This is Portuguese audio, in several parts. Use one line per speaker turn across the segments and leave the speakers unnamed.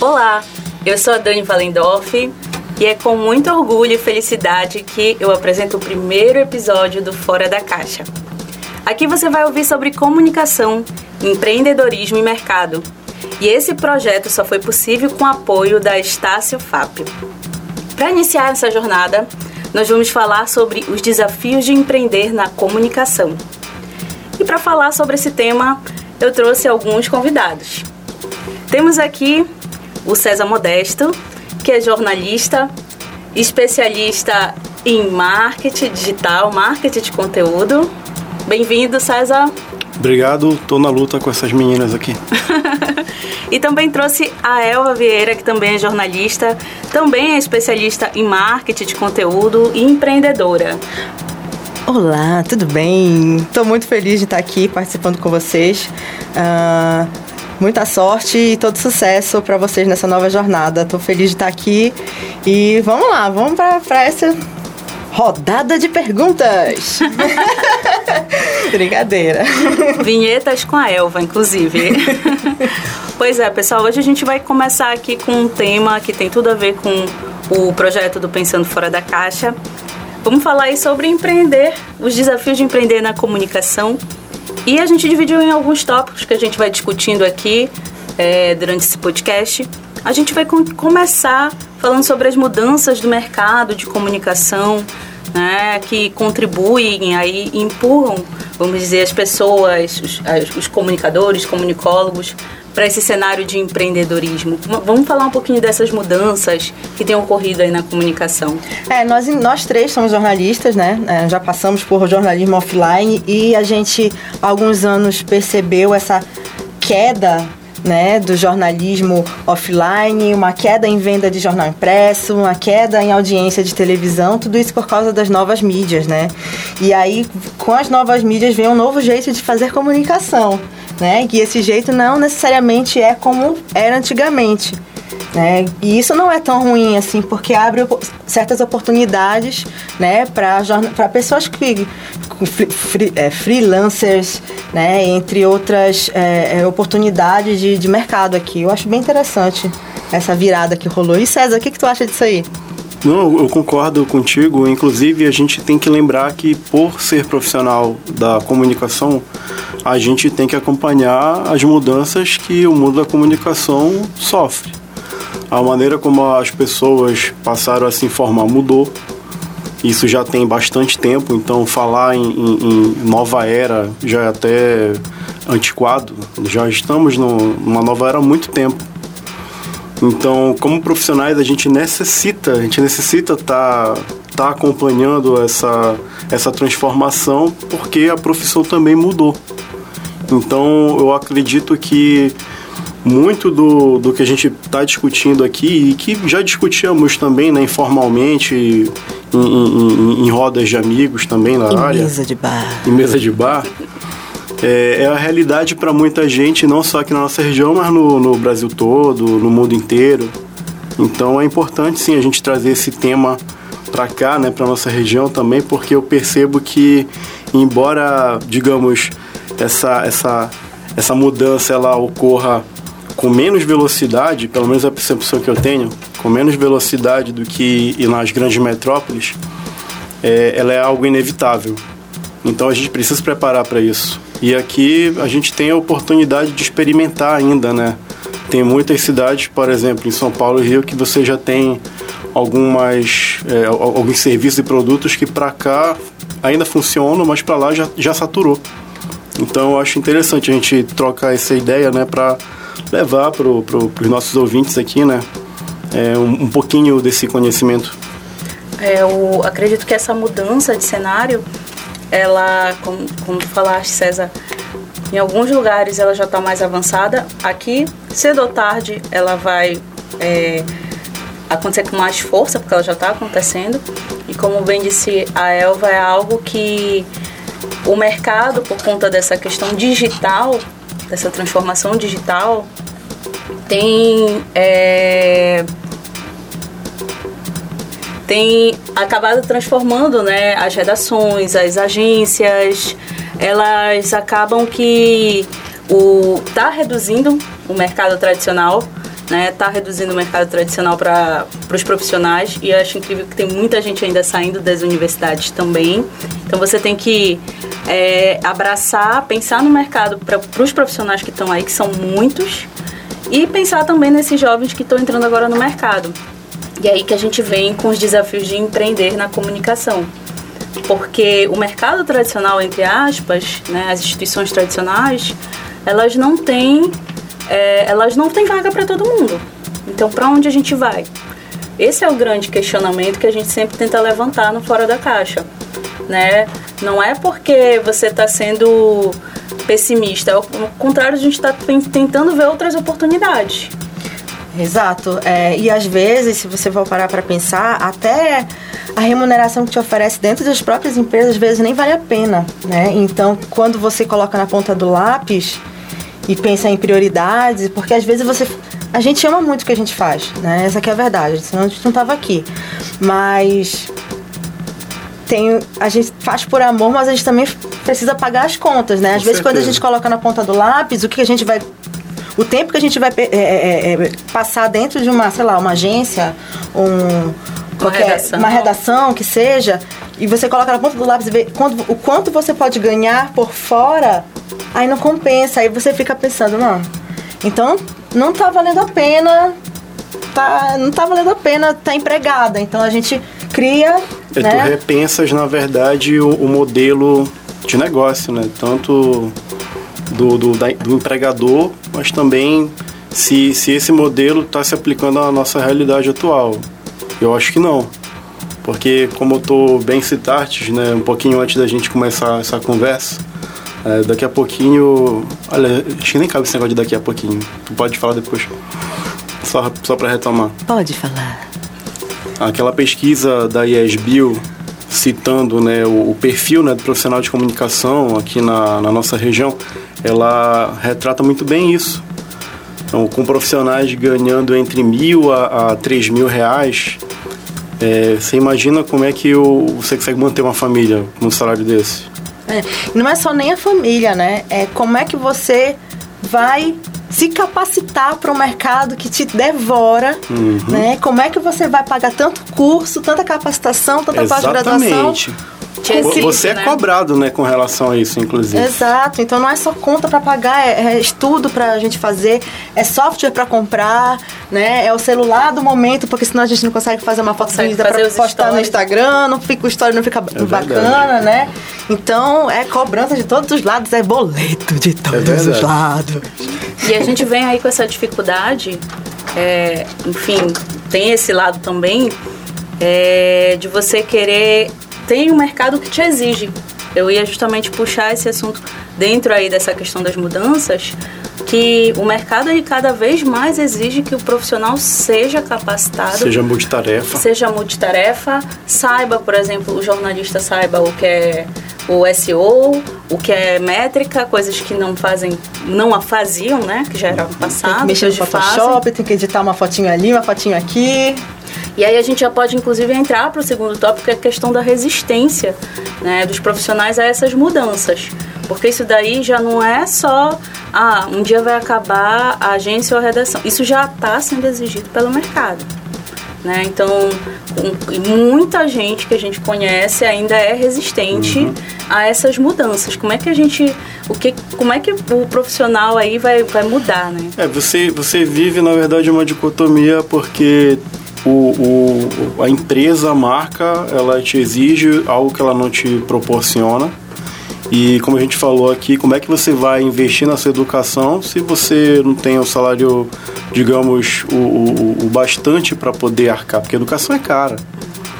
Olá, eu sou a Dani Valendorf e é com muito orgulho e felicidade que eu apresento o primeiro episódio do Fora da Caixa. Aqui você vai ouvir sobre comunicação, empreendedorismo e mercado. E esse projeto só foi possível com o apoio da Estácio Fápio. Para iniciar essa jornada, nós vamos falar sobre os desafios de empreender na comunicação. E para falar sobre esse tema, eu trouxe alguns convidados. Temos aqui o César Modesto, que é jornalista, especialista em marketing digital, marketing de conteúdo. Bem-vindo, César.
Obrigado, tô na luta com essas meninas aqui.
e também trouxe a Elva Vieira, que também é jornalista, também é especialista em marketing de conteúdo e empreendedora.
Olá, tudo bem? Estou muito feliz de estar aqui participando com vocês. Uh, muita sorte e todo sucesso para vocês nessa nova jornada. Estou feliz de estar aqui e vamos lá, vamos para essa rodada de perguntas. Brincadeira.
Vinhetas com a Elva, inclusive. pois é, pessoal, hoje a gente vai começar aqui com um tema que tem tudo a ver com o projeto do Pensando Fora da Caixa. Vamos falar aí sobre empreender, os desafios de empreender na comunicação e a gente dividiu em alguns tópicos que a gente vai discutindo aqui é, durante esse podcast. A gente vai com começar falando sobre as mudanças do mercado de comunicação, né, que contribuem aí, empurram, vamos dizer, as pessoas, os, os comunicadores, comunicólogos, para esse cenário de empreendedorismo. Vamos falar um pouquinho dessas mudanças que têm ocorrido aí na comunicação.
É, nós, nós três somos jornalistas, né? É, já passamos por jornalismo offline e a gente, há alguns anos, percebeu essa queda né, do jornalismo offline, uma queda em venda de jornal impresso, uma queda em audiência de televisão, tudo isso por causa das novas mídias, né? E aí, com as novas mídias, vem um novo jeito de fazer comunicação né? Que esse jeito não necessariamente é como era antigamente. Né? E isso não é tão ruim assim, porque abre certas oportunidades né, para pessoas que free, é, freelancers, né, entre outras é, é, oportunidades de, de mercado aqui. Eu acho bem interessante essa virada que rolou. E César, o que, que tu acha disso aí?
Não, eu concordo contigo. Inclusive, a gente tem que lembrar que, por ser profissional da comunicação, a gente tem que acompanhar as mudanças que o mundo da comunicação sofre. A maneira como as pessoas passaram a se informar mudou. Isso já tem bastante tempo, então falar em, em, em nova era já é até antiquado. Já estamos no, numa nova era há muito tempo. Então, como profissionais, a gente necessita, a gente necessita estar tá, tá acompanhando essa, essa transformação, porque a profissão também mudou. Então, eu acredito que muito do, do que a gente está discutindo aqui e que já discutíamos também né, informalmente em, em, em, rodas de amigos também na
em
área.
Mesa de bar.
Em mesa de bar é, é a realidade para muita gente, não só aqui na nossa região, mas no, no Brasil todo, no mundo inteiro. Então é importante sim a gente trazer esse tema para cá, né, para nossa região também, porque eu percebo que embora, digamos, essa essa essa mudança ela ocorra com menos velocidade, pelo menos a percepção que eu tenho, com menos velocidade do que nas grandes metrópoles, é, ela é algo inevitável. Então a gente precisa se preparar para isso. E aqui a gente tem a oportunidade de experimentar ainda, né? Tem muitas cidades, por exemplo, em São Paulo e Rio, que você já tem algumas é, alguns serviços e produtos que para cá ainda funcionam, mas para lá já, já saturou. Então eu acho interessante a gente trocar essa ideia, né, para levar para pro, os nossos ouvintes aqui, né, é, um, um pouquinho desse conhecimento.
É, eu acredito que essa mudança de cenário ela, como, como falaste, César, em alguns lugares ela já está mais avançada. Aqui, cedo ou tarde, ela vai é, acontecer com mais força, porque ela já está acontecendo. E como bem disse a Elva, é algo que o mercado, por conta dessa questão digital, dessa transformação digital, tem é, tem acabado transformando né, as redações, as agências, elas acabam que o tá reduzindo o mercado tradicional, né? Tá reduzindo o mercado tradicional para os profissionais e acho incrível que tem muita gente ainda saindo das universidades também. Então você tem que é, abraçar, pensar no mercado para os profissionais que estão aí, que são muitos, e pensar também nesses jovens que estão entrando agora no mercado. E aí que a gente vem com os desafios de empreender na comunicação. Porque o mercado tradicional, entre aspas, né, as instituições tradicionais, elas não têm, é, elas não têm vaga para todo mundo. Então, para onde a gente vai? Esse é o grande questionamento que a gente sempre tenta levantar no Fora da Caixa. Né? Não é porque você está sendo pessimista, ao contrário, a gente está tentando ver outras oportunidades.
Exato. É, e às vezes, se você for parar para pensar, até a remuneração que te oferece dentro das próprias empresas, às vezes nem vale a pena, né? Então, quando você coloca na ponta do lápis e pensa em prioridades, porque às vezes você a gente ama muito o que a gente faz, né? Essa é a verdade, senão a gente não tava aqui. Mas tem, a gente faz por amor, mas a gente também precisa pagar as contas, né? Às vezes certeza. quando a gente coloca na ponta do lápis, o que a gente vai o tempo que a gente vai é, é, é, passar dentro de uma, sei lá, uma agência, um, qualquer, uma redação. uma redação que seja, e você coloca na ponta do lápis e vê quanto, o quanto você pode ganhar por fora, aí não compensa. Aí você fica pensando, não. Então, não tá valendo a pena. Tá, não tá valendo a pena estar tá empregada. Então a gente cria.
É, né? Tu repensas, na verdade, o, o modelo de negócio, né? Tanto do, do, da, do empregador, mas também se, se esse modelo está se aplicando à nossa realidade atual. Eu acho que não. Porque, como eu estou bem citartes, né, um pouquinho antes da gente começar essa conversa, é, daqui a pouquinho. Olha, acho que nem cabe esse negócio de daqui a pouquinho. Tu pode falar depois. Só, só para retomar.
Pode falar.
Aquela pesquisa da IESBio citando né, o, o, perfil né, do profissional de comunicação aqui na, na nossa região, ela retrata muito bem isso. Então, com profissionais ganhando entre mil a, a três mil reais, é, você imagina como é que o, você consegue manter uma família com um salário desse?
É, não é só nem a família, né? É como é que você vai se capacitar para um mercado que te devora, uhum. né? Como é que você vai pagar tanto curso, tanta capacitação, tanta pós-graduação?
Você é né? cobrado, né, com relação a isso, inclusive.
Exato. Então não é só conta para pagar, é, é estudo para a gente fazer, é software para comprar, né? É o celular do momento, porque senão a gente não consegue fazer uma foto bonita para postar stories. no Instagram, não fica o story não fica é bacana, né? Então é cobrança de todos os lados, é boleto de todos é os lados.
E a gente vem aí com essa dificuldade, é, enfim, tem esse lado também é, de você querer tem um mercado que te exige. Eu ia justamente puxar esse assunto dentro aí dessa questão das mudanças, que o mercado ele cada vez mais exige que o profissional seja capacitado,
seja multitarefa,
seja multitarefa, saiba, por exemplo, o jornalista saiba o que é o SEO, o que é métrica, coisas que não fazem, não a faziam, né, que já era passado. Tem que
mexer no Photoshop, fazem. tem que editar uma fotinho ali, uma fotinho aqui.
E aí a gente já pode, inclusive, entrar para o segundo tópico, que é a questão da resistência né, dos profissionais a essas mudanças. Porque isso daí já não é só, ah, um dia vai acabar a agência ou a redação. Isso já está sendo exigido pelo mercado. Né? Então, muita gente que a gente conhece ainda é resistente uhum. a essas mudanças. Como é que a gente, o que, como é que o profissional aí vai, vai mudar, né?
É, você, você vive na verdade uma dicotomia porque o, o, a empresa, a marca, ela te exige algo que ela não te proporciona. E como a gente falou aqui, como é que você vai investir na sua educação se você não tem o salário, digamos, o, o, o bastante para poder arcar? Porque a educação é cara.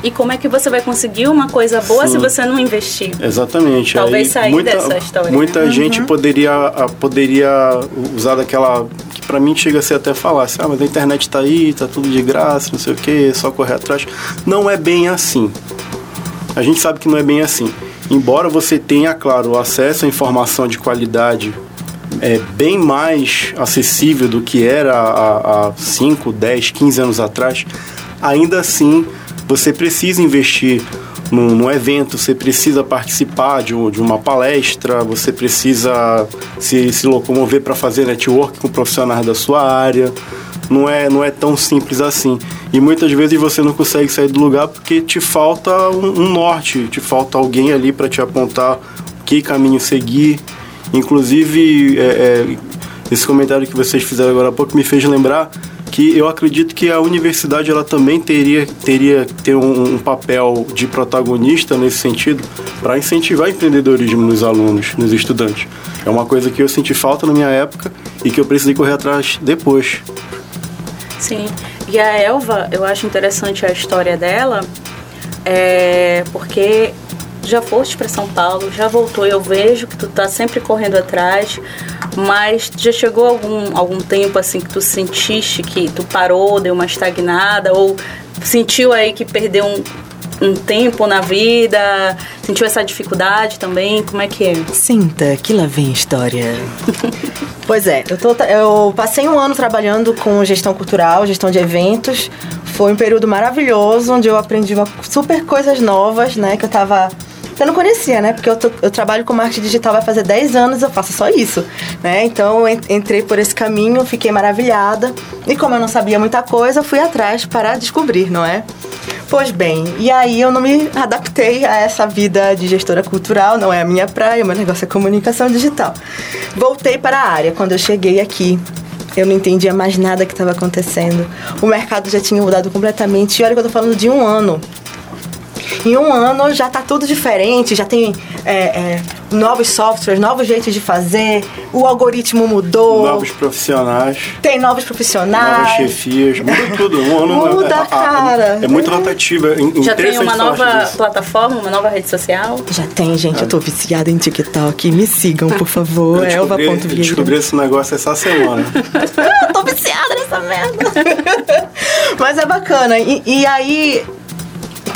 E como é que você vai conseguir uma coisa boa Sim. se você não investir?
Exatamente.
Talvez Aí, sair muita, dessa história.
Muita uhum. gente poderia, poderia usar daquela para mim chega a ser até falar assim, ah, mas a internet está aí, tá tudo de graça, não sei o que, é só correr atrás. Não é bem assim. A gente sabe que não é bem assim. Embora você tenha, claro, acesso à informação de qualidade é bem mais acessível do que era há 5, 10, 15 anos atrás, ainda assim você precisa investir num, num, evento, você precisa participar de, um, de, uma palestra, você precisa se, se locomover para fazer network com profissionais da sua área. Não é, não é tão simples assim. E muitas vezes você não consegue sair do lugar porque te falta um, um norte, te falta alguém ali para te apontar que caminho seguir. Inclusive, é, é, esse comentário que vocês fizeram agora há pouco me fez lembrar que eu acredito que a universidade ela também teria teria ter um, um papel de protagonista nesse sentido para incentivar empreendedorismo nos alunos, nos estudantes. É uma coisa que eu senti falta na minha época e que eu precisei correr atrás depois.
Sim. E a Elva, eu acho interessante a história dela, é, porque já foste para São Paulo, já voltou, eu vejo que tu tá sempre correndo atrás, mas já chegou algum, algum tempo assim que tu sentiste que tu parou, deu uma estagnada, ou sentiu aí que perdeu um, um tempo na vida? Sentiu essa dificuldade também? Como é que é?
Sinta que lá vem história. pois é, eu, tô, eu passei um ano trabalhando com gestão cultural, gestão de eventos. Foi um período maravilhoso, onde eu aprendi uma, super coisas novas, né? Que eu tava eu não conhecia, né? Porque eu, tô, eu trabalho com marketing digital vai fazer 10 anos, eu faço só isso, né? Então eu entrei por esse caminho, fiquei maravilhada. E como eu não sabia muita coisa, fui atrás para descobrir, não é? Pois bem, e aí eu não me adaptei a essa vida de gestora cultural, não é a minha praia, meu negócio é comunicação digital. Voltei para a área quando eu cheguei aqui. Eu não entendia mais nada que estava acontecendo. O mercado já tinha mudado completamente. E olha que eu tô falando de um ano. Em um ano já está tudo diferente, já tem é, é, novos softwares, novos jeitos de fazer, o algoritmo mudou.
Novos profissionais.
Tem novos profissionais.
Novas chefias, muda tudo. Um ano
muda, é, cara.
É, é muito rotativa. É
já tem uma nova plataforma, uma nova rede social?
Já tem, gente. Eu tô viciada em TikTok. Me sigam, por favor.
Elva.vieira. Eu descobri esse negócio essa semana.
eu tô viciada nessa merda. Mas é bacana. E, e aí,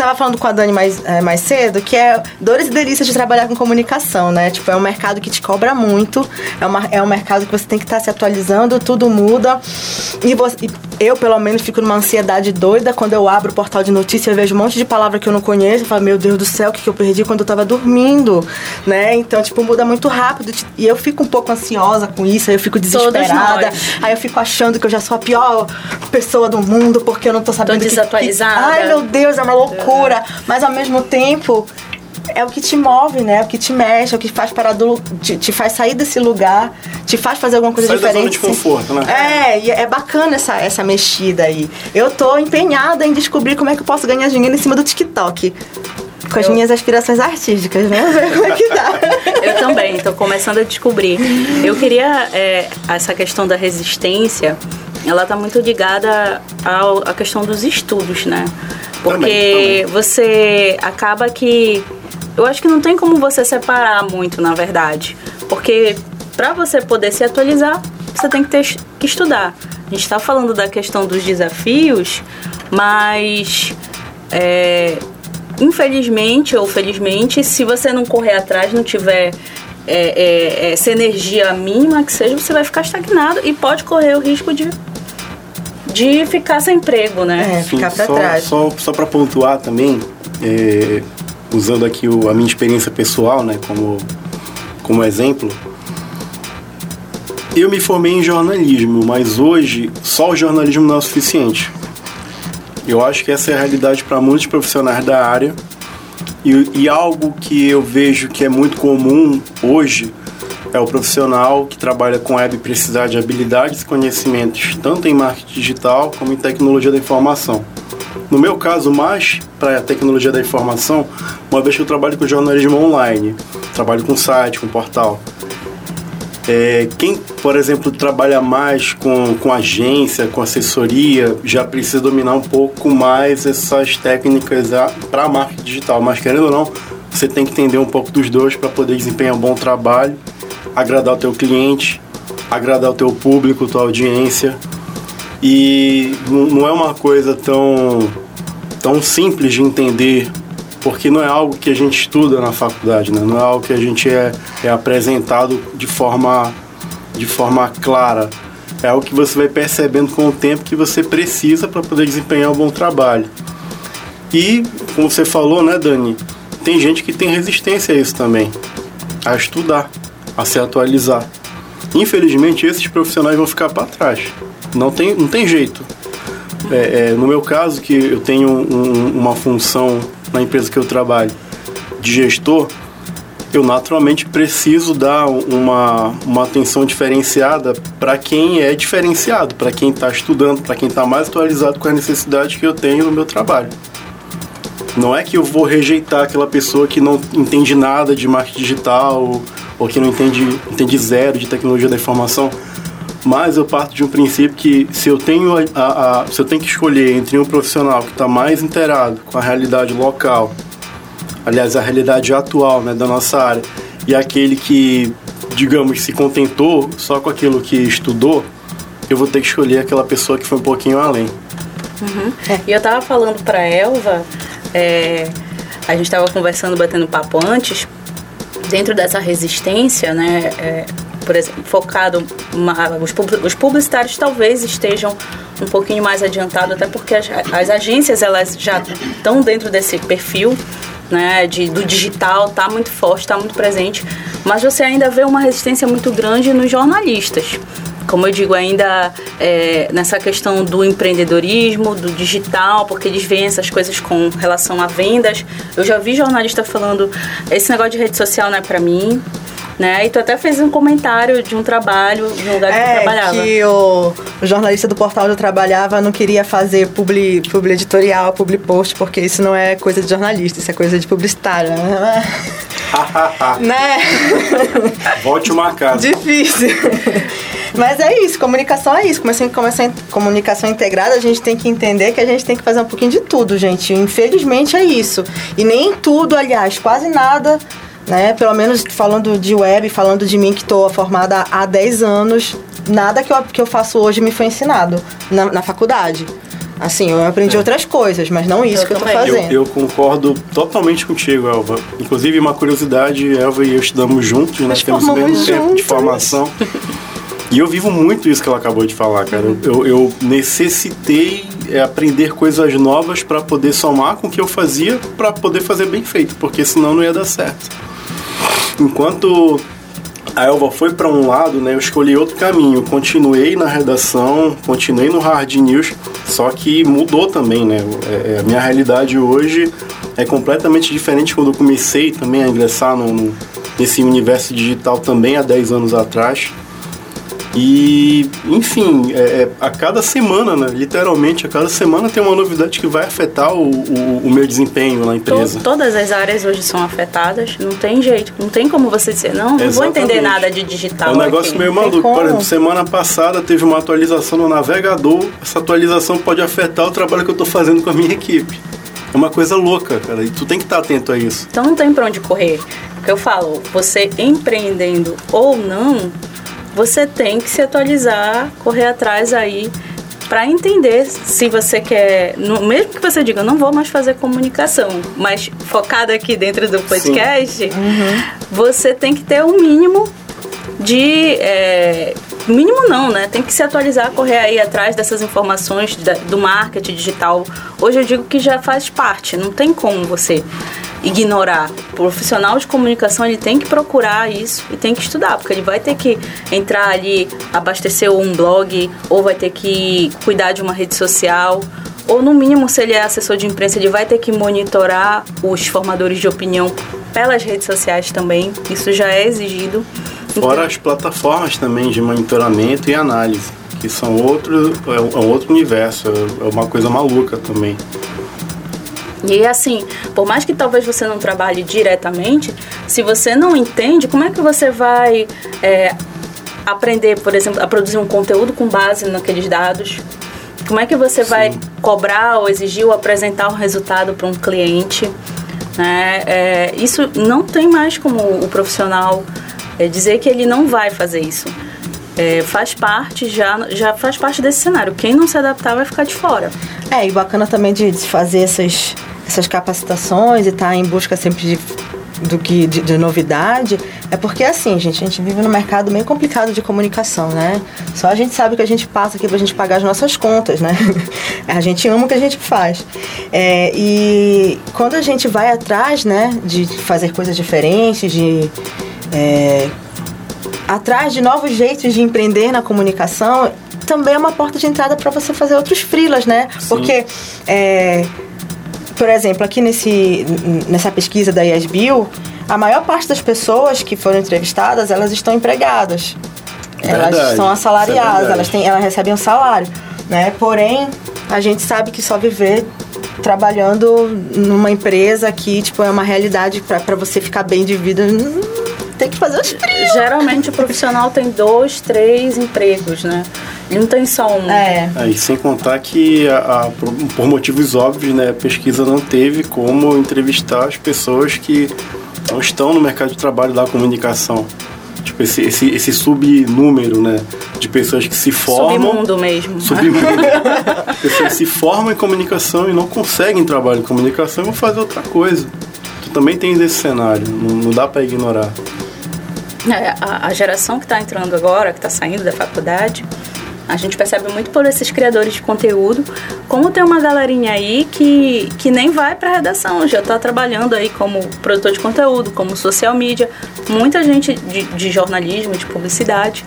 tava falando com a Dani mais, é, mais cedo, que é dores e delícias de trabalhar com comunicação, né? Tipo, é um mercado que te cobra muito, é, uma, é um mercado que você tem que estar tá se atualizando, tudo muda. E, você, e eu, pelo menos, fico numa ansiedade doida quando eu abro o portal de notícias e vejo um monte de palavra que eu não conheço. Eu falo, meu Deus do céu, o que, que eu perdi quando eu tava dormindo, né? Então, tipo, muda muito rápido. E eu fico um pouco ansiosa com isso, aí eu fico desesperada. Aí eu fico achando que eu já sou a pior pessoa do mundo porque eu não tô sabendo.
Tô desatualizada.
Que... Ai, meu Deus, é uma loucura loucura, mas ao mesmo tempo é o que te move, né? É o que te mexe, é o que faz parar do, te, te faz sair desse lugar, te faz fazer alguma coisa
Sai
diferente.
Da zona de conforto, né?
É, e é bacana essa, essa mexida aí. Eu tô empenhada em descobrir como é que eu posso ganhar dinheiro em cima do TikTok. Com as eu... minhas aspirações artísticas, né? Ver como é que dá.
eu também, tô começando a descobrir. Eu queria é, essa questão da resistência, ela tá muito ligada à questão dos estudos, né? Porque também, também. você acaba que. Eu acho que não tem como você separar muito, na verdade. Porque para você poder se atualizar, você tem que ter que estudar. A gente está falando da questão dos desafios, mas é, infelizmente ou felizmente, se você não correr atrás, não tiver é, é, essa energia mínima que seja, você vai ficar estagnado e pode correr o risco de de ficar sem emprego, né?
É, ficar para trás.
Só, só para pontuar também, é, usando aqui o, a minha experiência pessoal, né, como, como exemplo, eu me formei em jornalismo, mas hoje só o jornalismo não é o suficiente. Eu acho que essa é a realidade para muitos profissionais da área e, e algo que eu vejo que é muito comum hoje é o profissional que trabalha com web precisar de habilidades e conhecimentos tanto em marketing digital como em tecnologia da informação. No meu caso, mais para a tecnologia da informação, uma vez que eu trabalho com jornalismo online, trabalho com site, com portal. É, quem, por exemplo, trabalha mais com, com agência, com assessoria, já precisa dominar um pouco mais essas técnicas para marketing digital. Mas, querendo ou não, você tem que entender um pouco dos dois para poder desempenhar um bom trabalho agradar o teu cliente, agradar o teu público, tua audiência. E não é uma coisa tão, tão simples de entender, porque não é algo que a gente estuda na faculdade, né? não é algo que a gente é, é apresentado de forma, de forma clara. É algo que você vai percebendo com o tempo que você precisa para poder desempenhar um bom trabalho. E, como você falou, né, Dani, tem gente que tem resistência a isso também, a estudar, a se atualizar. Infelizmente, esses profissionais vão ficar para trás. Não tem, não tem jeito. É, é, no meu caso, que eu tenho um, uma função na empresa que eu trabalho de gestor, eu naturalmente preciso dar uma, uma atenção diferenciada para quem é diferenciado, para quem está estudando, para quem está mais atualizado com a necessidade que eu tenho no meu trabalho. Não é que eu vou rejeitar aquela pessoa que não entende nada de marketing digital ou que não entende, entende zero de tecnologia da informação, mas eu parto de um princípio que se eu tenho, a, a, a se eu tenho que escolher entre um profissional que está mais inteirado com a realidade local, aliás, a realidade atual né, da nossa área, e aquele que, digamos, se contentou só com aquilo que estudou, eu vou ter que escolher aquela pessoa que foi um pouquinho além.
Uhum. E eu estava falando para Elva é, a gente estava conversando, batendo papo antes, dentro dessa resistência, né, é, por exemplo, focado, uma, os, os, publicitários talvez estejam um pouquinho mais adiantados, até porque as, as agências elas já estão dentro desse perfil, né, de, do digital, está muito forte, está muito presente, mas você ainda vê uma resistência muito grande nos jornalistas como eu digo, ainda é, nessa questão do empreendedorismo, do digital, porque eles veem essas coisas com relação a vendas. Eu já vi jornalista falando, esse negócio de rede social não é para mim, né? E tu até fez um comentário de um trabalho no lugar que
é,
tu trabalhava.
que o, o, jornalista do portal onde eu trabalhava não queria fazer publi, publi editorial, publi post, porque isso não é coisa de jornalista, isso é coisa de publicitário. Né?
né? Volte uma casa.
Difícil. Mas é isso, comunicação é isso. Começando começar comunicação integrada, a gente tem que entender que a gente tem que fazer um pouquinho de tudo, gente. Infelizmente é isso. E nem tudo, aliás, quase nada né? Pelo menos falando de web, falando de mim que estou formada há 10 anos, nada que eu, que eu faço hoje me foi ensinado na, na faculdade. Assim, eu aprendi é. outras coisas, mas não isso eu que eu tô fazendo.
Eu, eu, concordo totalmente contigo, Elva. Inclusive, uma curiosidade, Elva e eu estudamos juntos, nós né? temos o mesmo tempo de formação. E eu vivo muito isso que ela acabou de falar, cara. Eu, eu necessitei é, aprender coisas novas para poder somar com o que eu fazia para poder fazer bem feito, porque senão não ia dar certo. Enquanto a Elva foi para um lado, né, eu escolhi outro caminho. Continuei na redação, continuei no Hard News, só que mudou também, né? É, é, a minha realidade hoje é completamente diferente quando eu comecei também a ingressar no, no, nesse universo digital também há 10 anos atrás. E, enfim, é, é, a cada semana, né, literalmente, a cada semana tem uma novidade que vai afetar o, o, o meu desempenho na empresa.
todas as áreas hoje são afetadas, não tem jeito, não tem como você dizer, não, não vou entender nada de digital. É
um negócio aqui. meio maluco. Por exemplo, semana passada teve uma atualização no navegador, essa atualização pode afetar o trabalho que eu estou fazendo com a minha equipe. É uma coisa louca, cara, e tu tem que estar atento a isso.
Então não tem pra onde correr. Porque eu falo, você empreendendo ou não, você tem que se atualizar, correr atrás aí para entender se você quer, no, mesmo que você diga, não vou mais fazer comunicação, mas focado aqui dentro do podcast, uhum. você tem que ter um mínimo de é, mínimo não, né? Tem que se atualizar, correr aí atrás dessas informações da, do marketing digital. Hoje eu digo que já faz parte, não tem como você ignorar. O profissional de comunicação ele tem que procurar isso e tem que estudar, porque ele vai ter que entrar ali, abastecer um blog, ou vai ter que cuidar de uma rede social, ou no mínimo, se ele é assessor de imprensa, ele vai ter que monitorar os formadores de opinião pelas redes sociais também. Isso já é exigido.
Fora então, as plataformas também de monitoramento e análise, que são outro, é um outro universo, é uma coisa maluca também.
E assim, por mais que talvez você não trabalhe diretamente, se você não entende, como é que você vai é, aprender, por exemplo, a produzir um conteúdo com base naqueles dados? Como é que você Sim. vai cobrar ou exigir ou apresentar um resultado para um cliente? Né? É, isso não tem mais como o profissional é, dizer que ele não vai fazer isso. É, faz parte, já, já faz parte desse cenário. Quem não se adaptar vai ficar de fora.
É, e bacana também de, de fazer essas essas capacitações e estar tá em busca sempre de do que de, de, novidade, é porque assim, gente, a gente vive num mercado meio complicado de comunicação, né? Só a gente sabe que a gente passa aqui pra gente pagar as nossas contas, né? a gente ama o que a gente faz. É, e quando a gente vai atrás, né, de fazer coisas diferentes, de é, atrás de novos jeitos de empreender na comunicação, também é uma porta de entrada para você fazer outros frilas, né? Sim. Porque, é, por exemplo, aqui nesse, nessa pesquisa da IASBio, a maior parte das pessoas que foram entrevistadas, elas estão empregadas. Verdade. Elas são assalariadas, é elas, têm, elas recebem um salário. Né? Porém, a gente sabe que só viver trabalhando numa empresa que tipo, é uma realidade para você ficar bem de vida tem que fazer os frios.
Geralmente o profissional tem dois, três empregos, né? Ele não tem só um.
É. é e sem contar que, a, a, por, por, motivos óbvios, né, a pesquisa não teve como entrevistar as pessoas que não estão no mercado de trabalho da comunicação. Tipo, esse, esse, esse subnúmero, né? De pessoas que se formam.
Submundo mesmo.
Submundo. pessoas que se formam em comunicação e não conseguem trabalho em comunicação e vão fazer outra coisa. Tu também tem esse cenário, não, não dá para ignorar.
É, a, a geração que está entrando agora, que está saindo da faculdade, a gente percebe muito por esses criadores de conteúdo, como tem uma galerinha aí que, que nem vai para redação, já está trabalhando aí como produtor de conteúdo, como social media, muita gente de, de jornalismo, de publicidade,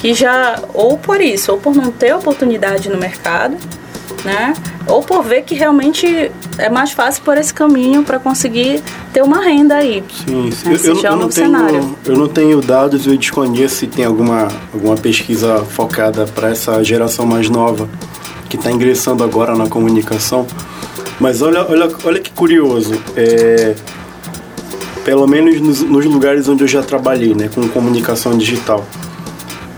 que já, ou por isso, ou por não ter oportunidade no mercado, né? Ou por ver que realmente é mais fácil por esse caminho para conseguir ter uma renda aí.
Sim. Né? Eu, eu, eu, não tenho, eu não tenho dados, eu desconheço se tem alguma, alguma pesquisa focada para essa geração mais nova que está ingressando agora na comunicação. Mas olha, olha, olha que curioso. É, pelo menos nos, nos lugares onde eu já trabalhei, né, com comunicação digital,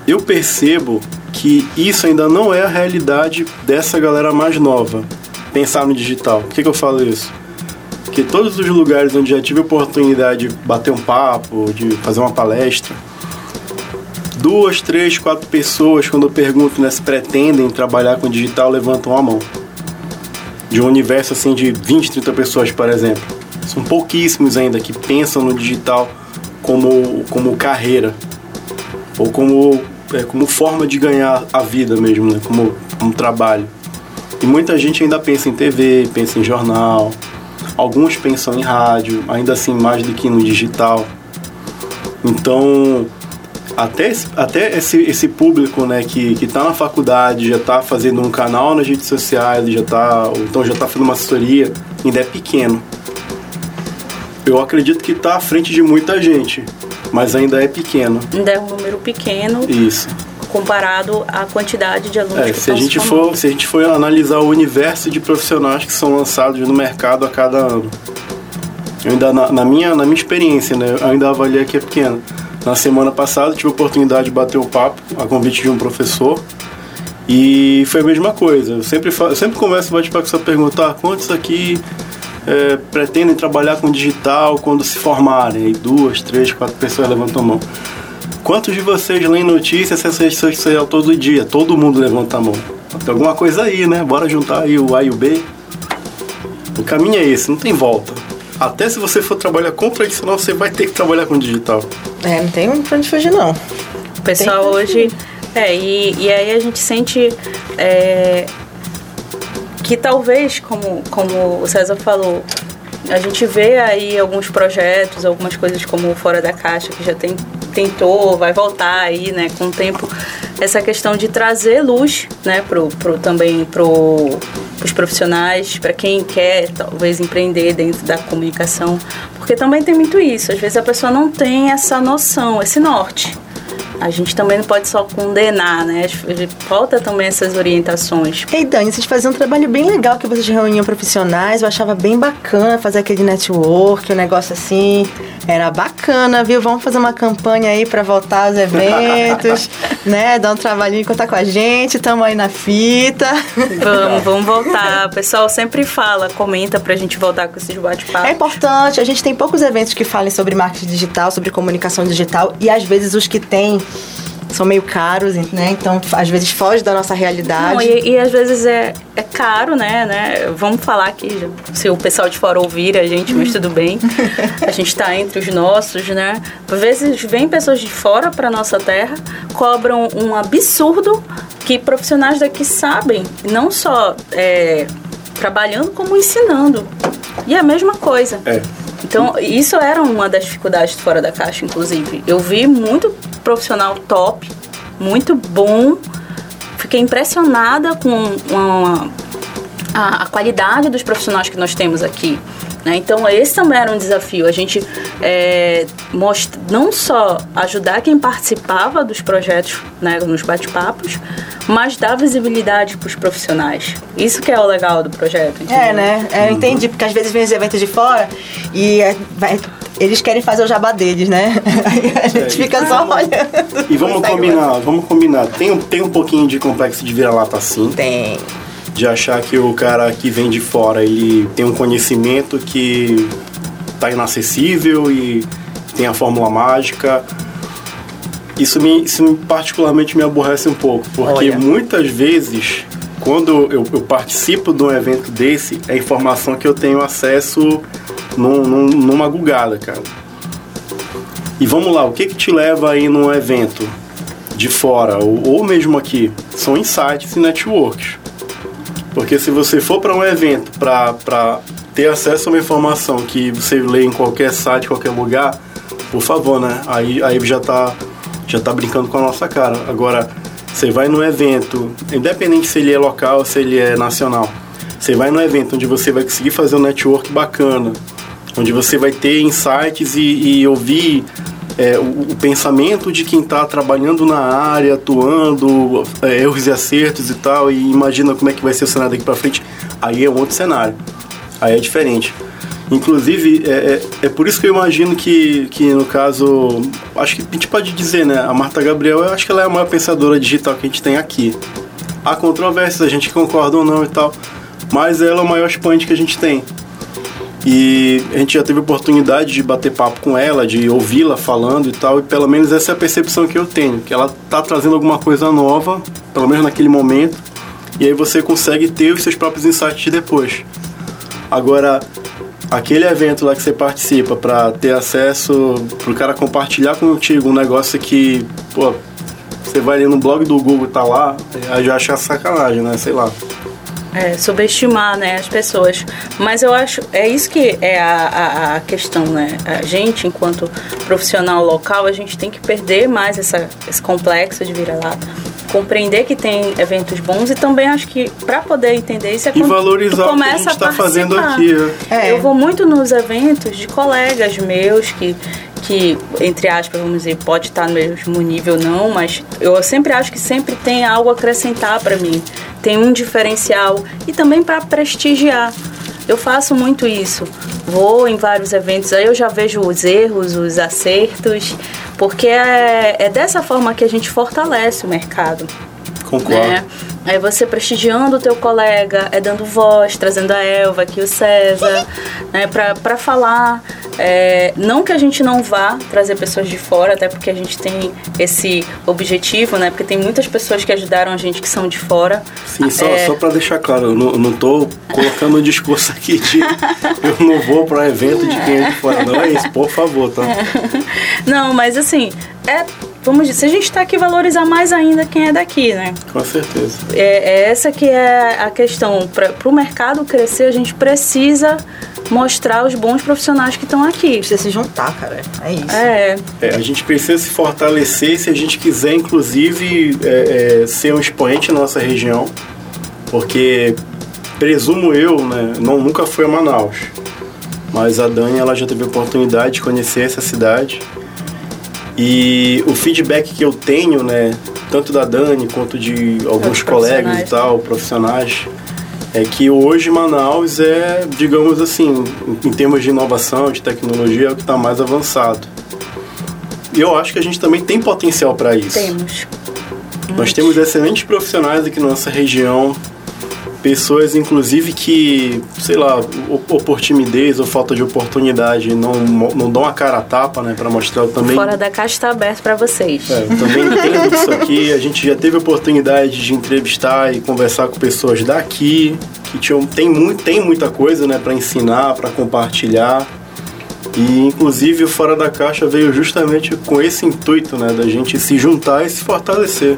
eu percebo que isso ainda não é a realidade dessa galera mais nova. Pensar no digital. Por que, que eu falo isso? Porque todos os lugares onde já tive oportunidade de bater um papo, de fazer uma palestra, duas, três, quatro pessoas, quando eu pergunto né, se pretendem trabalhar com digital, levantam a mão. De um universo assim de 20, 30 pessoas, por exemplo. São pouquíssimos ainda que pensam no digital como, como carreira ou como é, como forma de ganhar a vida mesmo, né? Como, como trabalho. E muita gente ainda pensa em TV, pensa em jornal, alguns pensam em rádio, ainda assim mais do que no digital. Então, até esse, até esse, esse público né, que está na faculdade, já está fazendo um canal nas redes sociais, já tá, ou então já está fazendo uma assessoria, ainda é pequeno. Eu acredito que está à frente de muita gente mas ainda é pequeno.
Ainda é um número pequeno.
Isso.
Comparado à quantidade de alunos
é,
que
se a gente for Se a gente for analisar o universo de profissionais que são lançados no mercado a cada ano, eu ainda, na, na minha, na minha experiência, né, eu ainda avaliei que é pequeno. Na semana passada tive a oportunidade de bater o papo a convite de um professor e foi a mesma coisa. Eu sempre, eu sempre começo o bate-papo com essa pergunta: ah, quantos aqui é, pretendem trabalhar com digital quando se formarem? E duas, três, quatro pessoas levantam a mão. Quantos de vocês leem notícias, essa rede social todo dia? Todo mundo levanta a mão. Tem alguma coisa aí, né? Bora juntar aí o A e o B. O caminho é esse, não tem volta. Até se você for trabalhar com tradicional, você vai ter que trabalhar com digital.
É, não tem pra onde fugir, não.
O pessoal hoje. É, e, e aí a gente sente é, que talvez, como, como o César falou, a gente vê aí alguns projetos, algumas coisas como Fora da Caixa, que já tem, tentou, vai voltar aí, né, com o tempo, essa questão de trazer luz, né, pro, pro, também pro, os profissionais, para quem quer talvez empreender dentro da comunicação, porque também tem muito isso, às vezes a pessoa não tem essa noção, esse norte, a gente também não pode só condenar, né? Falta também essas orientações.
Ei, Dani, vocês faziam um trabalho bem legal que vocês reuniam profissionais. Eu achava bem bacana fazer aquele network, um negócio assim. Era bacana, viu? Vamos fazer uma campanha aí para voltar aos eventos, né? Dar um trabalhinho, contar com a gente. Tamo aí na fita.
Vamos, vamos voltar. O pessoal sempre fala, comenta pra gente voltar com esses bate-papos.
É importante. A gente tem poucos eventos que falem sobre marketing digital, sobre comunicação digital. E às vezes os que tem são meio caros, né? Então, às vezes foge da nossa realidade.
Não, e, e, às vezes é, é caro, né, né? Vamos falar aqui, se o pessoal de fora ouvir a gente, mas tudo bem. a gente está entre os nossos, né? Às vezes vem pessoas de fora para nossa terra, cobram um absurdo que profissionais daqui sabem, não só é, trabalhando, como ensinando. E é a mesma coisa.
É.
Então, isso era uma das dificuldades fora da caixa, inclusive. Eu vi muito profissional top, muito bom. Fiquei impressionada com uma, a, a qualidade dos profissionais que nós temos aqui. Né? Então, esse também era um desafio. A gente é, most... não só ajudar quem participava dos projetos né, nos bate-papos, mas dar visibilidade para os profissionais. Isso que é o legal do projeto.
Entendeu? É, né? É, eu entendi, porque às vezes vem os eventos de fora e é, vai, eles querem fazer o jabá deles, né? Aí a gente é, fica só vamos, olhando.
E vamos combinar, vamos combinar. Tem, tem um pouquinho de complexo de vira-lata sim.
Tem
de achar que o cara que vem de fora ele tem um conhecimento que está inacessível e tem a fórmula mágica. Isso, me, isso particularmente me aborrece um pouco, porque Olha. muitas vezes, quando eu, eu, participo de um evento desse, é informação que eu tenho acesso num, num, numa gugada, cara. E vamos lá, o que que te leva aí num evento de fora, ou, ou mesmo aqui? São insights e networks. Porque se você for para um evento para ter acesso a uma informação que você lê em qualquer site, qualquer lugar, por favor, né? Aí, aí já tá já tá brincando com a nossa cara. Agora, você vai num evento, independente se ele é local ou se ele é nacional, você vai num evento onde você vai conseguir fazer um network bacana, onde você vai ter insights e, e ouvir é, o, o, pensamento de quem está trabalhando na área, atuando, é, erros e acertos e tal, e imagina como é que vai ser o cenário daqui para frente, aí é outro cenário. Aí é diferente. Inclusive, é, é, é, por isso que eu imagino que, que, no caso, acho que a gente pode dizer, né? A Marta Gabriel, eu acho que ela é a maior pensadora digital que a gente tem aqui. Há controvérsias, a gente concorda ou não e tal, mas ela é o maior expoente que a gente tem. E a gente já teve oportunidade de bater papo com ela, de ouvi-la falando e tal, e pelo menos essa é a percepção que eu tenho, que ela tá trazendo alguma coisa nova, pelo menos naquele momento, e aí você consegue ter os seus próprios insights depois. Agora, aquele evento lá que você participa para ter acesso, para o cara compartilhar contigo um negócio que, pô, você vai ali no blog do Google tá lá, já acha sacanagem, né? Sei lá
é, subestimar né, as pessoas. Mas eu acho, é isso que é a, a, a, questão, né? A gente, enquanto profissional local, a gente tem que perder mais essa, esse complexo de vira-lata. Compreender que tem eventos bons e também acho que para poder entender isso é
e valorizar tu começa o que a gente está fazendo aqui.
É. Eu vou muito nos eventos de colegas meus que que, entre aspas, vamos dizer, pode estar no mesmo nível não, mas eu sempre acho que sempre tem algo a acrescentar para mim, tem um diferencial e também para prestigiar. Eu faço muito isso. Vou em vários eventos, aí eu já vejo os erros, os acertos, porque é, é dessa forma que a gente fortalece o mercado.
Concordo. Né?
É você prestigiando o teu colega, é dando voz, trazendo a Elva aqui, o César, né, para falar. É, não que a gente não vá trazer pessoas de fora, até porque a gente tem esse objetivo, né? Porque tem muitas pessoas que ajudaram a gente que são de fora.
Sim, só, é... só para deixar claro, eu não, não tô colocando um discurso aqui de eu não vou para evento de quem é de fora. Não é isso, por favor, tá?
Não, mas assim, é vamos dizer, se a gente está aqui valorizar mais ainda quem é daqui, né?
Com certeza.
É, é essa que é a questão. Para o mercado crescer, a gente precisa mostrar os bons profissionais que estão aqui.
Precisa se juntar, cara. É isso.
É.
é a gente precisa se fortalecer se a gente quiser, inclusive, é, é, ser um expoente na nossa região. Porque, presumo eu, né, não, nunca fui a Manaus. Mas a Dani, ela já teve a oportunidade de conhecer essa cidade. E o feedback que eu tenho, né, tanto da Dani quanto de alguns colegas e tal, profissionais, é que hoje Manaus é, digamos assim, em termos de inovação, de tecnologia, é o que está mais avançado. E eu acho que a gente também tem potencial para isso.
Temos.
Nós temos excelentes profissionais aqui na nossa região, pessoas, inclusive, que, sei lá, ou por timidez ou falta de oportunidade, não, não dão a cara a tapa, né, para mostrar também.
Fora da caixa está aberto para vocês.
É, também entendo isso aqui. A gente já teve oportunidade de entrevistar e conversar com pessoas daqui que tinham, tem, muito, tem muita coisa, né, para ensinar, para compartilhar. E inclusive o Fora da Caixa veio justamente com esse intuito, né, da gente se juntar e se fortalecer.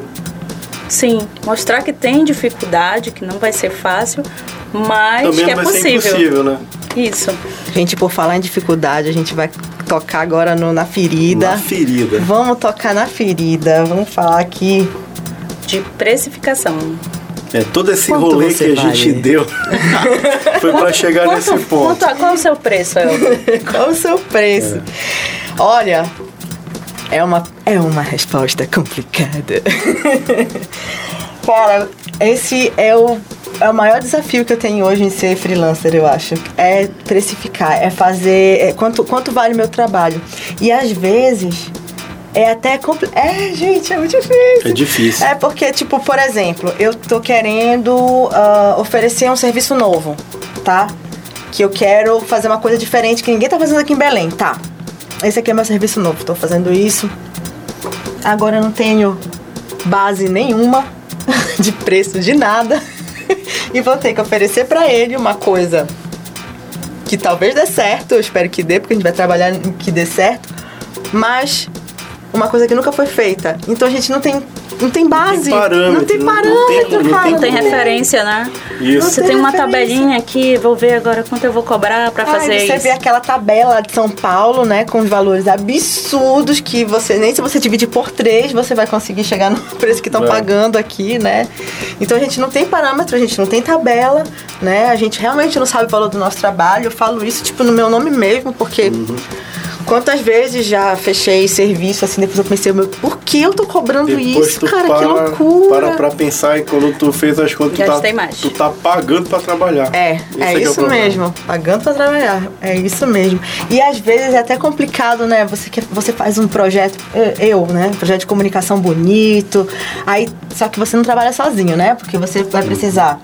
Sim, mostrar que tem dificuldade, que não vai ser fácil, mas
Também
que é
vai
possível.
Ser impossível, né?
Isso.
Gente, por falar em dificuldade, a gente vai tocar agora no, na ferida.
Na ferida.
Vamos tocar na ferida. Vamos falar aqui
de precificação.
É, todo esse Quanto rolê que a vale? gente deu foi para chegar
quanto,
nesse ponto.
Quanto, qual o seu preço, Elton?
qual o seu preço? É. Olha, é uma, é uma resposta complicada. Cara, esse é o, é o maior desafio que eu tenho hoje em ser freelancer, eu acho. É precificar, é fazer. É quanto, quanto vale o meu trabalho. E às vezes é até complicado. É, gente, é muito difícil.
É difícil.
É porque, tipo, por exemplo, eu tô querendo uh, oferecer um serviço novo, tá? Que eu quero fazer uma coisa diferente que ninguém tá fazendo aqui em Belém, tá? Esse aqui é meu serviço novo, tô fazendo isso. Agora eu não tenho base nenhuma de preço de nada. e vou ter que oferecer para ele uma coisa que talvez dê certo, eu espero que dê, porque a gente vai trabalhar que dê certo, mas uma coisa que nunca foi feita. Então a gente não tem não tem base.
Não tem parâmetro.
Não tem parâmetro,
não,
cara.
Não tem referência, né?
Isso.
Você tem, tem uma tabelinha aqui, vou ver agora quanto eu vou cobrar para fazer
você
isso.
Você vê aquela tabela de São Paulo, né? Com os valores absurdos que você, nem se você dividir por três, você vai conseguir chegar no preço que estão é. pagando aqui, né? Então a gente não tem parâmetro, a gente não tem tabela, né? A gente realmente não sabe o valor do nosso trabalho. Eu falo isso, tipo, no meu nome mesmo, porque. Uhum Quantas vezes já fechei serviço assim, depois eu pensei, meu, por que eu tô cobrando
depois
isso, cara?
Para. Para pra pensar e quando tu fez as contas, tu tá, tu tá pagando pra trabalhar.
É, Esse é, é isso é mesmo. Pagando pra trabalhar. É isso mesmo. E às vezes é até complicado, né? Você, quer, você faz um projeto, eu, né? Projeto de comunicação bonito. Aí, só que você não trabalha sozinho, né? Porque você vai precisar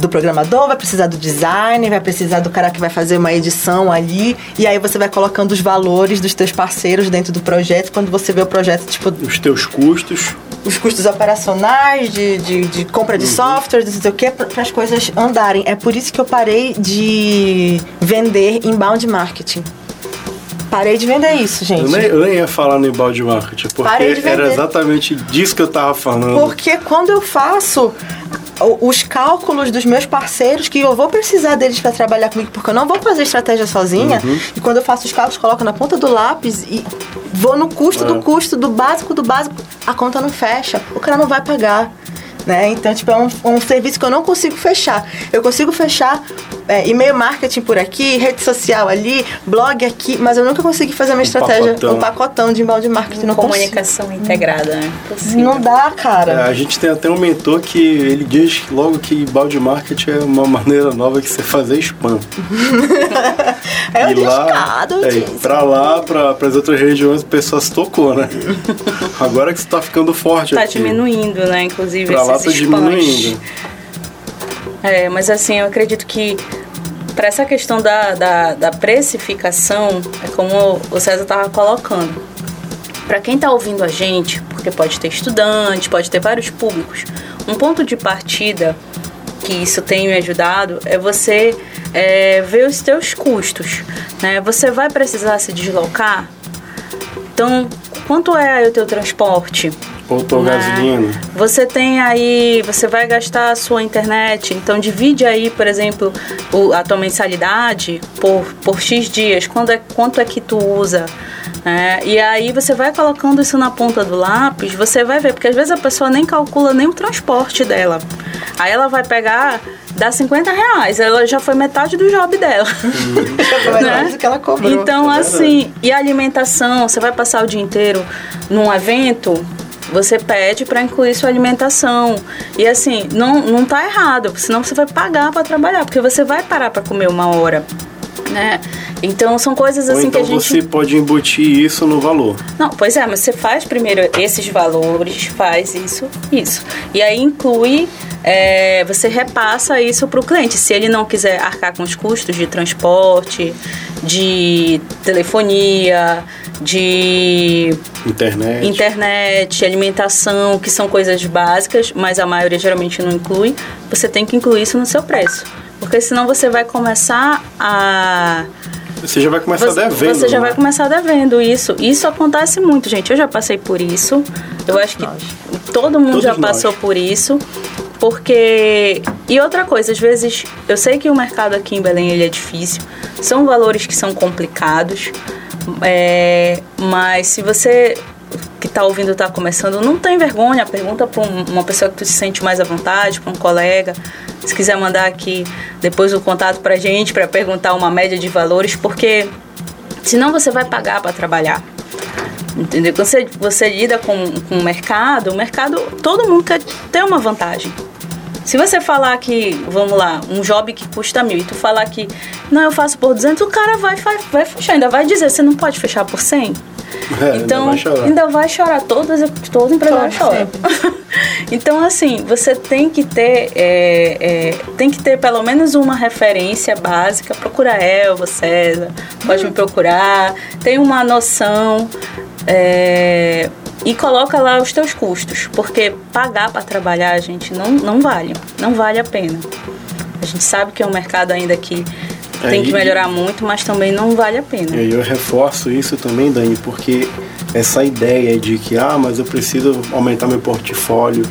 do programador, vai precisar do design, vai precisar do cara que vai fazer uma edição ali. E aí você vai colocando os valores dos teus parceiros dentro do projeto. Quando você vê o projeto, tipo.
Os teus custos.
Os custos operacionais, de, de, de compra de uhum. software, não sei o quê, para as coisas andarem. É por isso que eu parei de vender inbound marketing. Parei de vender isso, gente.
Eu nem, eu nem ia falar no inbound marketing, porque era exatamente disso que eu tava falando.
Porque quando eu faço os cálculos dos meus parceiros que eu vou precisar deles para trabalhar comigo, porque eu não vou fazer estratégia sozinha. Uhum. E quando eu faço os cálculos, coloco na ponta do lápis e vou no custo é. do custo, do básico do básico, a conta não fecha. O cara não vai pagar né? Então, tipo, é um, um serviço que eu não consigo fechar. Eu consigo fechar é, e-mail marketing por aqui, rede social ali, blog aqui, mas eu nunca consegui fazer uma um estratégia, pacotão. um pacotão de inbound marketing. Não
Comunicação consigo. integrada, né?
Possível. Não dá, cara.
É, a gente tem até um mentor que ele diz logo que inbound marketing é uma maneira nova que você fazer spam.
é e lá,
é, Pra lá, pra, as outras regiões, o pessoal se tocou, né? Agora que você tá ficando forte
tá
aqui.
Tá diminuindo, né? Inclusive,
pra lá tá diminuindo.
É, mas assim, eu acredito que para essa questão da, da, da, precificação, é como o César estava colocando. Para quem está ouvindo a gente, porque pode ter estudante, pode ter vários públicos, um ponto de partida que isso tem me ajudado é você é, ver os teus custos. Né? Você vai precisar se deslocar? Então, quanto é o teu transporte?
Ou né? gasolina.
Você tem aí, você vai gastar a sua internet, então divide aí, por exemplo, o, a tua mensalidade por, por X dias, quando é, quanto é que tu usa. É, e aí você vai colocando isso na ponta do lápis, você vai ver, porque às vezes a pessoa nem calcula nem o transporte dela. Aí ela vai pegar, dá 50 reais, ela já foi metade do job dela.
Uhum. né? que ela cobrou.
Então, é assim, e a alimentação, você vai passar o dia inteiro num evento, você pede para incluir sua alimentação. E assim, não, não tá errado, senão você vai pagar para trabalhar, porque você vai parar para comer uma hora. Né? Então são coisas assim
então
que a gente.
você pode embutir isso no valor.
Não, pois é, mas você faz primeiro esses valores, faz isso, isso. E aí inclui, é, você repassa isso para o cliente. Se ele não quiser arcar com os custos de transporte, de telefonia, de
Internet.
internet, alimentação, que são coisas básicas, mas a maioria geralmente não inclui, você tem que incluir isso no seu preço. Porque senão você vai começar a
Você já vai começar
você,
devendo.
você já
né?
vai começar devendo isso. Isso acontece muito, gente. Eu já passei por isso. Eu acho que todo mundo
Todos
já
nós.
passou por isso. Porque. E outra coisa, às vezes, eu sei que o mercado aqui em Belém ele é difícil. São valores que são complicados. é, mas se você que está ouvindo está começando, não tem vergonha. Pergunta para uma pessoa que tu se sente mais à vontade, para um colega. Se quiser mandar aqui depois o contato para gente para perguntar uma média de valores, porque senão você vai pagar para trabalhar. Entendeu? Quando você, você lida com, com o mercado, o mercado, todo mundo quer ter uma vantagem. Se você falar que, vamos lá, um job que custa mil e tu falar que, não, eu faço por 200, o cara vai, vai, vai fechar, ainda vai dizer, você não pode fechar por 100?
É, ainda
então,
vai chorar.
ainda vai chorar. Todo, todo empresário
Todo,
chora. então, assim, você tem que ter é, é, tem que ter pelo menos uma referência básica. Procura Elva, César, pode me procurar. Tem uma noção. é, e coloca lá os teus custos, porque pagar para trabalhar, gente, não, não vale, não vale a pena. A gente sabe que é um mercado ainda que tem
Aí-
que melhorar muito, mas também não vale a pena.
E aí eu reforço isso também, Dani, porque essa ideia de que, ah, mas eu preciso aumentar meu portfólio,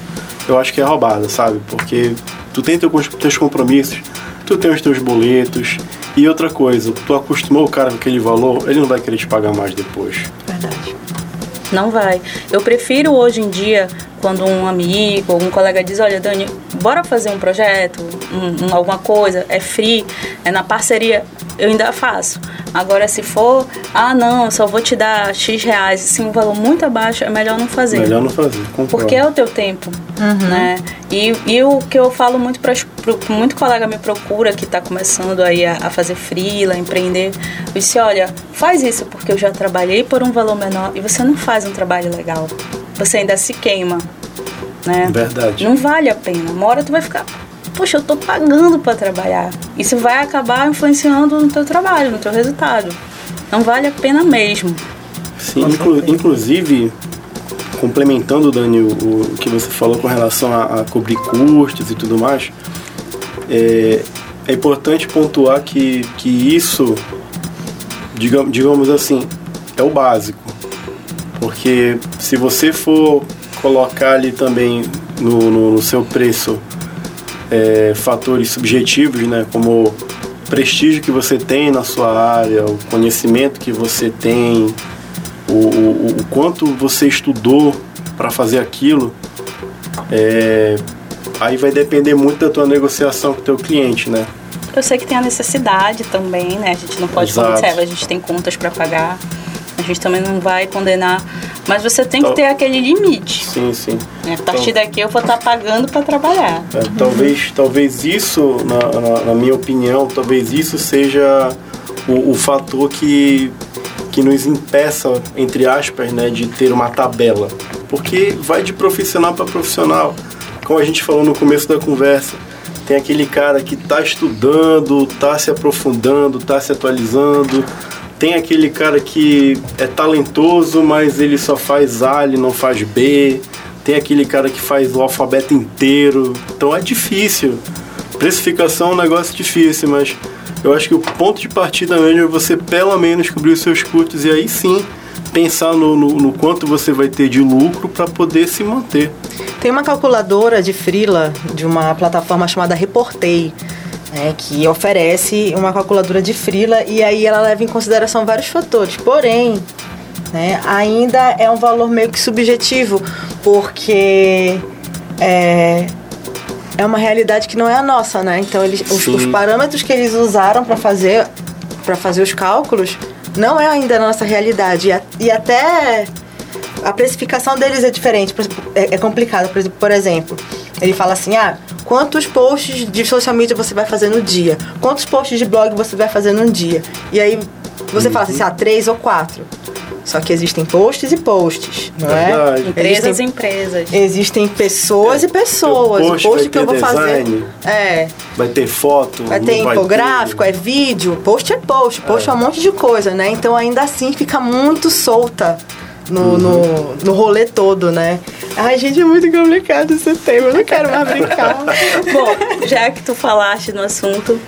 eu acho que é roubada, sabe? Porque tu tem teu, teus compromissos, tu tem os teus boletos, e outra coisa, tu acostumou o cara com aquele valor, ele não vai querer te pagar mais depois.
Verdade.
Não vai. Eu prefiro hoje em dia, quando um amigo, algum colega diz, olha, Dani, bora fazer um projeto, um- um- alguma coisa, é free, é na parceria, eu ainda faço. Agora, se for, ah, não, eu só vou te dar X reais, assim, um valor muito abaixo, é melhor não fazer.
Melhor não fazer, concordo.
Porque é o teu tempo, né? E, e o que eu falo muito para muito colega me procura que está começando aí a, a fazer freela, empreender, eu disse, olha, faz isso porque eu já trabalhei por um valor menor e você não faz um trabalho legal. Você ainda se queima, né?
Verdade.
Não vale a pena. Uma hora tu vai ficar, poxa, eu tô pagando para trabalhar. Isso vai acabar influenciando no teu trabalho, no teu resultado. Não vale a pena mesmo.
Sim, inclu- inclusive, complementando, Dani, o, o que você falou com relação a, a cobrir custos e tudo mais, é, é importante pontuar que, que isso, digamos, digamos assim, é o básico. Porque se você for colocar ali também no, no, no seu preço é, fatores subjetivos, né, como o prestígio que você tem na sua área, o conhecimento que você tem, o, o, o quanto você estudou para fazer aquilo, é, aí vai depender muito da tua negociação com o teu cliente, né?
Eu sei que tem a necessidade também, né? A gente não pode,
Exato.
disse, a gente tem contas para pagar. A gente também não vai condenar. Mas você tem que
Então-
ter aquele limite.
Sim, sim.
né? A partir daqui eu vou estar pagando para trabalhar.
É, talvez, talvez isso, na, na, na minha opinião, talvez isso seja o, o fator que, que nos impeça, entre aspas, né, de ter uma tabela. Porque vai de profissional para profissional. Como a gente falou no começo da conversa, tem aquele cara que está estudando, está se aprofundando, está se atualizando. Tem aquele cara que é talentoso, mas ele só faz A, ele não faz B. Tem aquele cara que faz o alfabeto inteiro. Então é difícil. Precificação é um negócio difícil, mas eu acho que o ponto de partida mesmo é você pelo menos cobrir os seus custos e aí sim pensar no, no, no quanto você vai ter de lucro para poder se manter.
Tem uma calculadora de freela de uma plataforma chamada Reportei, né, que oferece uma calculadora de freela e aí ela leva em consideração vários fatores. Porém, né, ainda é um valor meio que subjetivo, porque é, é uma realidade que não é a nossa, né? Então eles, os, os parâmetros que eles usaram para fazer para fazer os cálculos não é ainda a nossa realidade e, a- e até a precificação deles é diferente, é, é exemplo, por exemplo, ele fala assim: ah, quantos posts de social media você vai fazer no dia? Quantos posts de blog você vai fazer no dia? E aí Você fala assim, ah, três ou quatro. Só que existem posts e posts, não
Verdade.
é?
Empresas
Existem,
e empresas.
existem pessoas e pessoas. O
post
post
vai
que eu
ter
vou
design.
fazer. É.
Vai ter foto,
Vai ter infográfico, é vídeo, post é post, post é. um monte de coisa, né? Então ainda assim fica muito solta no, no, no rolê todo, né? Ai, gente, é muito complicado esse tema, eu não quero mais brincar.
Bom, já que tu falaste no assunto,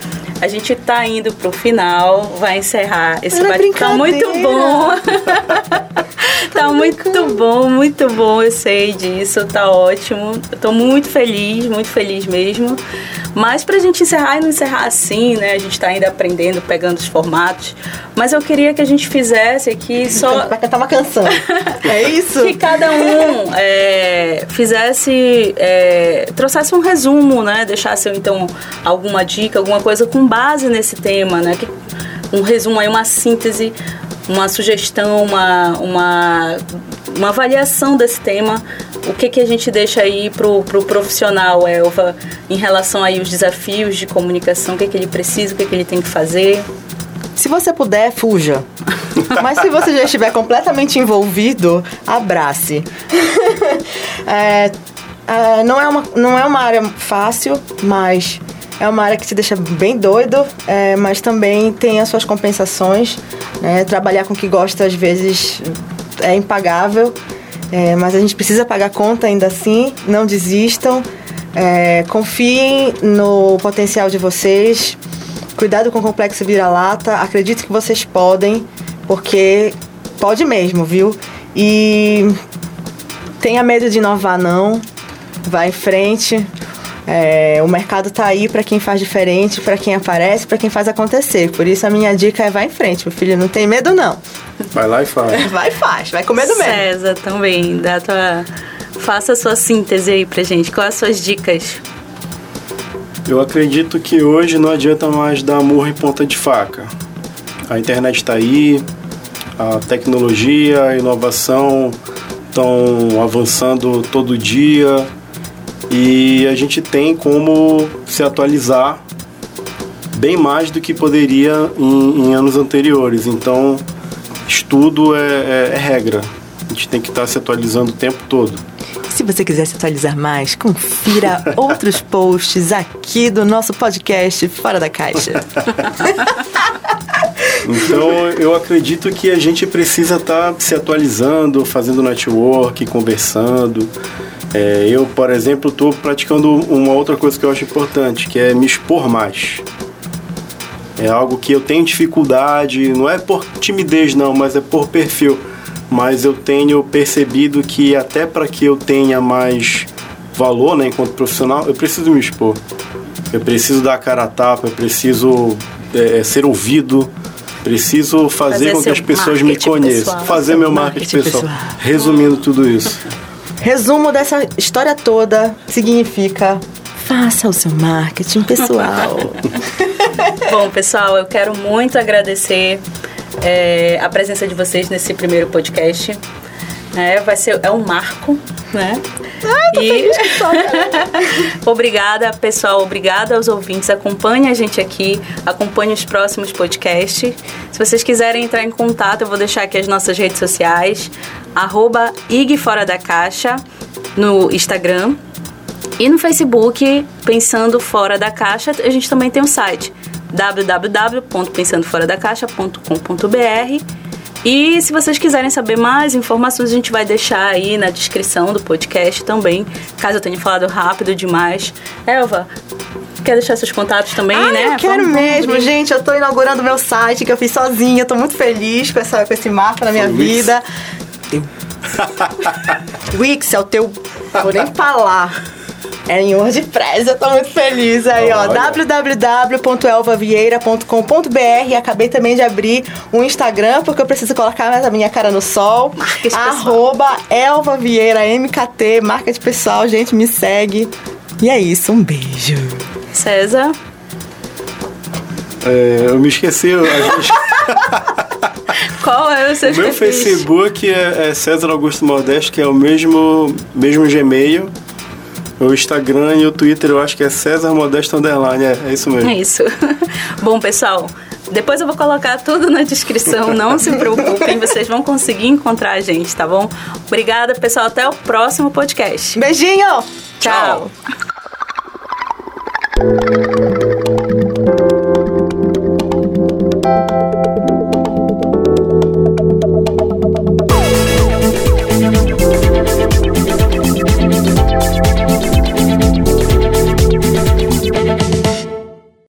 a gente tá indo pro final, vai encerrar esse
Era
bate Tá muito bom. tá muito bom, muito bom, eu sei disso, tá ótimo. Eu tô muito feliz, muito feliz mesmo. Mas pra gente encerrar e não encerrar assim, né? A gente tá ainda aprendendo, pegando os formatos. Mas eu queria que a gente fizesse aqui só.
Vai cantar uma canção. É isso?
que cada um é, fizesse, é, trouxesse um resumo, né? Deixasse então alguma dica, alguma coisa com base nesse tema, né? Que, um resumo aí, uma síntese, uma sugestão, uma, uma, uma avaliação desse tema. O que, que a gente deixa aí pro, pro profissional, Elva, em relação aí aos desafios de comunicação, o que, que ele precisa, o que, que ele tem que fazer?
Se você puder, fuja. Mas se você já estiver completamente envolvido, abrace. é, é, não, é uma, não é uma área fácil, mas é uma área que te deixa bem doido, é, mas também tem as suas compensações. né? trabalhar com o que gosta, às vezes, é impagável, é, mas a gente precisa pagar conta ainda assim. Não desistam. É, confiem no potencial de vocês. Cuidado com o complexo vira-lata. Acredito que vocês podem, porque pode mesmo, viu? E tenha medo de inovar, não. Vá em frente. É, o mercado tá aí para quem faz diferente, para quem aparece, para quem faz acontecer. Por isso a minha dica é vá em frente, meu filho. Não tem medo, não.
Vai lá e faz.
Vai e faz. Vai com medo mesmo.
César também, dá tua... faça a sua síntese aí pra gente. Quais as suas dicas?
Eu acredito que hoje não adianta mais dar murro em ponta de faca. A internet está aí, a tecnologia, a inovação estão avançando todo dia e a gente tem como se atualizar bem mais do que poderia em, em anos anteriores. Então, estudo é, é, é regra. A gente tem que estar se atualizando o tempo todo.
Se você quiser se atualizar mais, confira outros posts aqui do nosso podcast Fora da Caixa.
Então, eu acredito que a gente precisa estar se atualizando, fazendo network, conversando. É, eu, por exemplo, estou praticando uma outra coisa que eu acho importante, que é me expor mais. É algo que eu tenho dificuldade, não é por timidez não, mas é por perfil. Mas eu tenho percebido que até para que eu tenha mais valor, né, enquanto profissional, eu preciso me expor. Eu preciso dar a cara a tapa, eu preciso é, ser ouvido, preciso fazer,
Fazer
com que as pessoas me conheçam,
pessoal.
fazer
Seu
meu marketing,
marketing
pessoal.
pessoal.
Resumindo tudo isso.
Resumo dessa história toda significa faça o seu marketing pessoal.
Bom, pessoal, eu quero muito agradecer é, a presença de vocês nesse primeiro podcast. É, vai ser é um marco, né? e obrigada, pessoal, obrigada aos ouvintes. Acompanhe a gente aqui, acompanhe os próximos podcasts. Se vocês quiserem entrar em contato, eu vou deixar aqui as nossas redes sociais, arroba IG Fora da Caixa no Instagram. E no Facebook, Pensando Fora da Caixa, a gente também tem um site www.pensandoforadacaixa.com.br e se vocês quiserem saber mais informações, a gente vai deixar aí na descrição do podcast também, caso eu tenha falado rápido demais. Elva, quer deixar seus contatos também,
Ah,
né?
eu quero
Vamos- vamos
mesmo,
abrir.
gente. Eu tô inaugurando meu site que eu fiz sozinha. Eu tô muito feliz com, essa, com esse marco na minha
Wix?
vida. Wix é o teu. Vou nem falar. É em WordPress, eu tô muito feliz aí, ó.
Olha.
www.elvavieira.com.br Acabei também de abrir um Instagram, porque eu preciso colocar mais a minha cara no sol.
Marketing pessoal.
Arroba Elva Vieira, MKT, marca de pessoal, gente, me segue. E é isso, um beijo.
César,
É, eu me esqueci. a gente-
qual é o seu
O meu? Facebook é, é César Augusto Modesto, que é o mesmo, mesmo Gmail. O Instagram e o Twitter eu acho que é César Modesto Underline, é, é isso mesmo.
É isso. Bom, pessoal, depois eu vou colocar tudo na descrição, não se preocupem, vocês vão conseguir encontrar a gente, tá bom? Obrigada, pessoal, até o próximo podcast.
Beijinho!
Tchau.
Tchau.